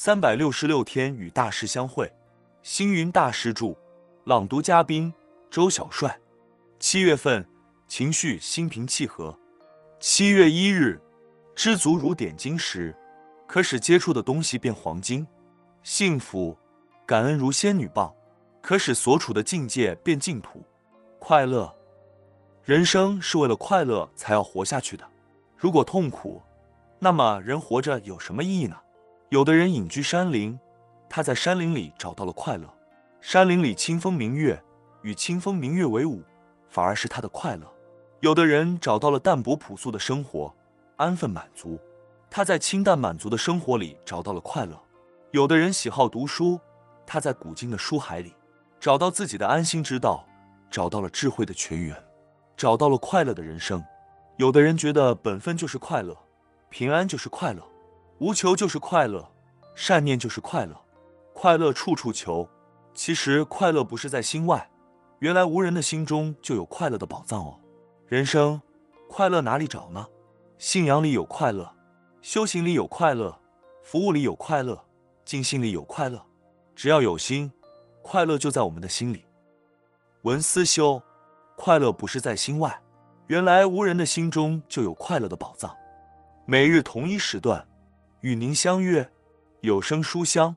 三百六十六天与大师相会，星云大师著，朗读嘉宾周小帅。七月份情绪心平气和。七月一日，知足如点金石，可使接触的东西变黄金。幸福感恩如仙女棒，可使所处的境界变净土。快乐，人生是为了快乐才要活下去的。如果痛苦，那么人活着有什么意义呢？有的人隐居山林，他在山林里找到了快乐。山林里清风明月，与清风明月为伍，反而是他的快乐。有的人找到了淡泊朴素的生活，安分满足，他在清淡满足的生活里找到了快乐。有的人喜好读书，他在古今的书海里找到自己的安心之道，找到了智慧的泉源，找到了快乐的人生。有的人觉得本分就是快乐，平安就是快乐。无求就是快乐，善念就是快乐，快乐处处求。其实快乐不是在心外，原来无人的心中就有快乐的宝藏哦。人生快乐哪里找呢？信仰里有快乐，修行里有快乐，服务里有快乐，静心里有快乐。只要有心，快乐就在我们的心里。文思修，快乐不是在心外，原来无人的心中就有快乐的宝藏。每日同一时段。与您相约，有声书香。